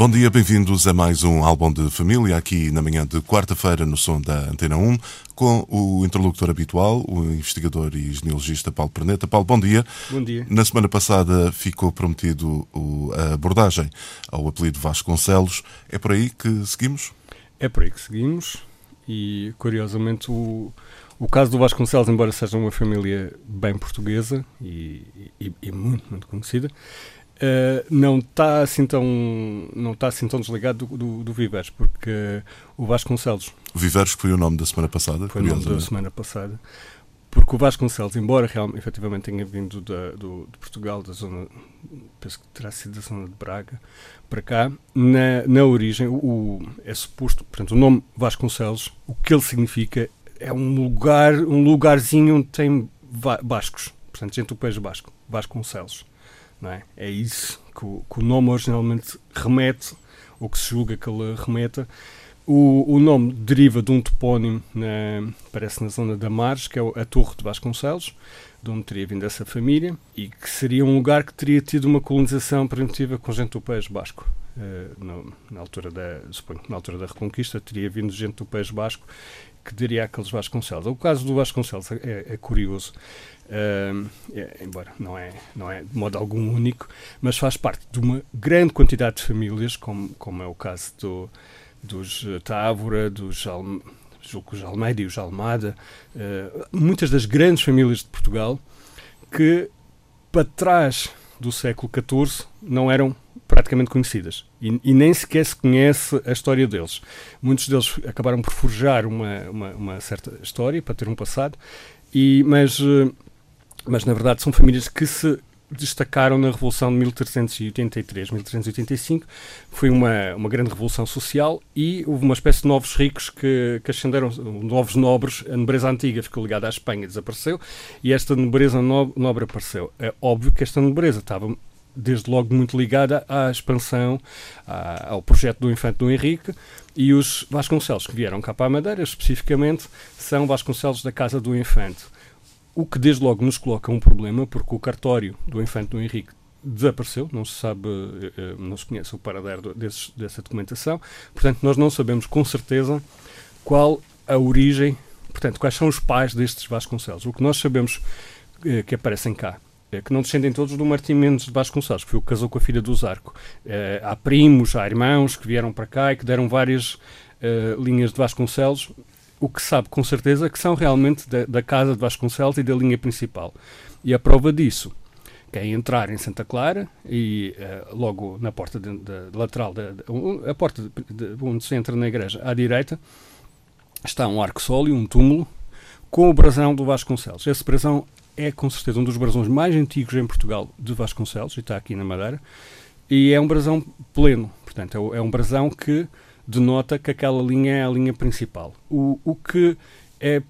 Bom dia, bem-vindos a mais um álbum de família, aqui na manhã de quarta-feira no som da Antena 1, com o interlocutor habitual, o investigador e genealogista Paulo Perneta. Paulo, bom dia. Bom dia. Na semana passada ficou prometido a abordagem ao apelido Vasconcelos. É por aí que seguimos? É por aí que seguimos e, curiosamente, o, o caso do Vasconcelos, embora seja uma família bem portuguesa e, e, e muito, muito conhecida, Uh, não está assim tão não está assim tão desligado do, do, do Viveres porque o Vasconcelos Viveres foi o nome da semana passada foi o nome da semana passada. Porque o Vasconcelos embora realmente efetivamente tenha vindo da, do, de Portugal da zona penso que terá sido da zona de Braga para cá na, na origem o, é suposto portanto o nome Vasconcelos o que ele significa é um lugar um lugarzinho onde tem bascos portanto gente do país basco Vasconcelos não é? é isso que o, que o nome originalmente remete, ou que se julga que ele remeta. O, o nome deriva de um topónimo, na, parece na zona da Mares, que é a Torre de Vasconcelos, de onde teria vindo essa família, e que seria um lugar que teria tido uma colonização primitiva com gente do país basco. Uh, no, na, altura da, suponho, na altura da Reconquista teria vindo gente do país basco que daria aqueles Vasconcelos. O caso do Vasconcelos é, é curioso, Uh, é, embora não é, não é de modo algum único, mas faz parte de uma grande quantidade de famílias, como, como é o caso do, dos Távora, dos Alme, os Almeida e os Almada, uh, muitas das grandes famílias de Portugal que para trás do século XIV não eram praticamente conhecidas e, e, nem sequer se conhece a história deles. Muitos deles acabaram por forjar uma, uma, uma certa história para ter um passado, e, mas uh, mas na verdade são famílias que se destacaram na Revolução de 1383, 1385. Foi uma, uma grande revolução social e houve uma espécie de novos ricos que, que ascenderam, novos nobres. A nobreza antiga ficou ligada à Espanha, desapareceu, e esta nobreza no, nobre apareceu. É óbvio que esta nobreza estava desde logo muito ligada à expansão, à, ao projeto do Infante do Henrique, e os Vasconcelos que vieram cá para a Madeira, especificamente, são Vasconcelos da Casa do Infante o que desde logo nos coloca um problema, porque o cartório do infante do Henrique desapareceu, não se sabe, eh, eh, não se conhece o paradeiro dessa documentação, portanto nós não sabemos com certeza qual a origem, portanto quais são os pais destes Vasconcelos. O que nós sabemos eh, que aparecem cá é que não descendem todos do Martim Mendes de Vasconcelos, que foi o que casou com a filha do Zarco. há primos, há irmãos que vieram para cá e que deram várias linhas de Vasconcelos, o que sabe com certeza é que são realmente da, da, casa de Vasconcelos e da linha principal. E a prova disso, quem entrar em Santa Clara e uh, logo na porta de, de, lateral, de, a porta onde se entra na igreja à direita, está um arco-sólio, um túmulo, com o brasão do Vasconcelos. Esse brasão é com certeza um dos brasões mais antigos em Portugal de Vasconcelos, e está aqui na Madeira, e é um brasão pleno, portanto, é, é um brasão que denota que aquela linha é a linha principal. O, o, que, é,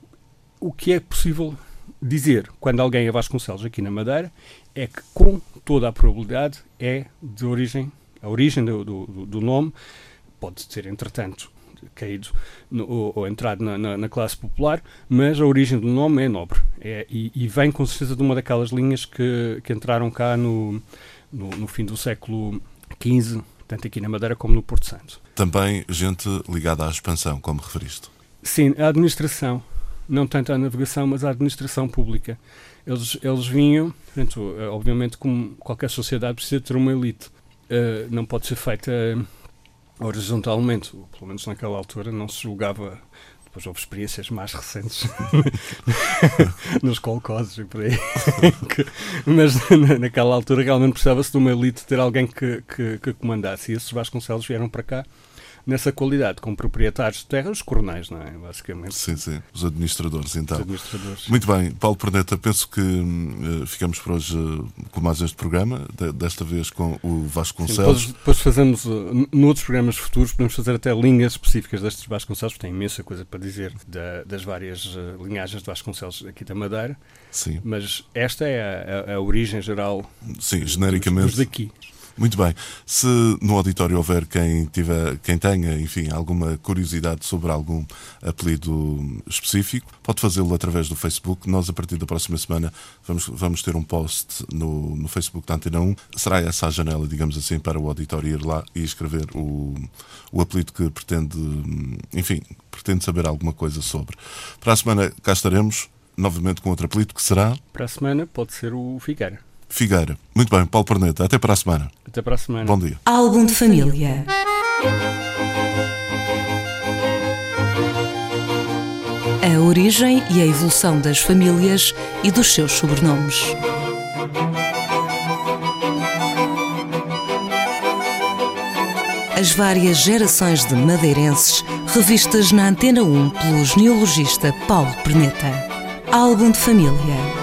o que é possível dizer quando alguém é Vasconcelos aqui na Madeira é que, com toda a probabilidade, é de origem, a origem do, do, do nome pode ter, entretanto, caído no, ou, ou, entrado na, na, na, classe popular, mas a origem do nome é nobre é, e, e, vem com certeza de uma daquelas linhas que, que entraram cá no, no, no fim do século XV, tanto aqui na Madeira como no Porto Santo. Também gente ligada à expansão, como referiste? Sim, a administração. Não tanto a navegação, mas a administração pública. Eles, eles vinham, portanto, eh, obviamente, como qualquer sociedade precisa ter uma elite. Uh, não pode ser feita horizontalmente, pelo menos naquela altura não se julgava depois houve experiências mais recentes nos colcoses e por aí. mas naquela altura realmente precisava-se de uma elite ter alguém que, que, que, comandasse. E esses Vasconcelos vieram para cá nessa qualidade com proprietários de terra, os coronais, não é? Basicamente. Sim, sim, os administradores, então. Os administradores. Muito bem, Paulo Perneta, penso que uh, ficamos por hoje uh, com mais este programa, de, desta vez com o Vasconcelos. Sim, depois, depois fazemos, uh, noutros programas futuros, podemos fazer até linhas específicas destes Vasconcelos, porque tem imensa coisa para dizer da, das várias uh, linhagens de Vasconcelos aqui da Madeira. Sim. Mas esta é a, a, a origem geral Sim, genericamente. dos daqui. Muito bem. Se no auditório houver quem, tiver, quem tenha, enfim, alguma curiosidade sobre algum apelido específico, pode fazê-lo através do Facebook. Nós, a partir da próxima semana, vamos, vamos ter um post no, no Facebook da Antena 1. Será essa a janela, digamos assim, para o auditório ir lá e escrever o, o apelido que pretende, enfim, pretende saber alguma coisa sobre. Para a semana cá estaremos, novamente com outro apelido que será. Para a semana pode ser o Figueira. Figueira. Muito bem, Paulo Perneta. Até para a semana. Até para a semana. Bom dia. Álbum de família. A origem e a evolução das famílias e dos seus sobrenomes. As várias gerações de madeirenses revistas na Antena 1 pelo genealogista Paulo Perneta. Álbum de família.